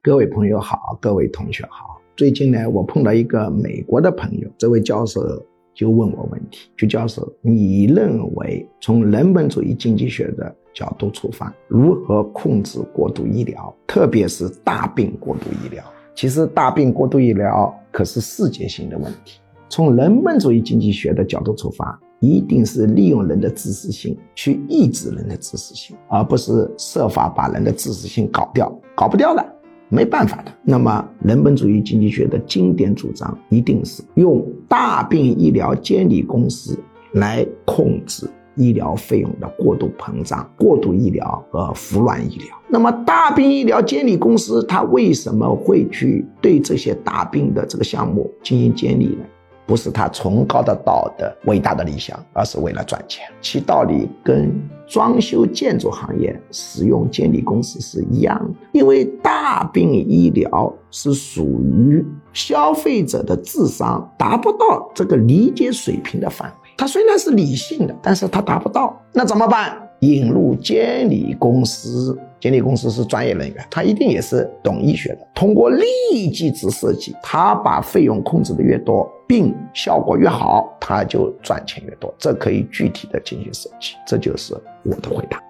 各位朋友好，各位同学好。最近呢，我碰到一个美国的朋友，这位教授就问我问题：，徐教授，你认为从人本主义经济学的角度出发，如何控制过度医疗，特别是大病过度医疗？其实，大病过度医疗可是世界性的问题。从人本主义经济学的角度出发，一定是利用人的自私性去抑制人的自私性，而不是设法把人的自私性搞掉。搞不掉了，没办法的。那么，人本主义经济学的经典主张一定是用大病医疗监理公司来控制医疗费用的过度膨胀、过度医疗和服软医疗。那么，大病医疗监理公司它为什么会去对这些大病的这个项目进行监理呢？不是他崇高的道德、伟大的理想，而是为了赚钱。其道理跟装修建筑行业使用监理公司是一样的。因为大病医疗是属于消费者的智商达不到这个理解水平的范围。他虽然是理性的，但是他达不到，那怎么办？引入监理公司，监理公司是专业人员，他一定也是懂医学的。通过利益机制设计，他把费用控制的越多，病效果越好，他就赚钱越多。这可以具体的进行设计。这就是我的回答。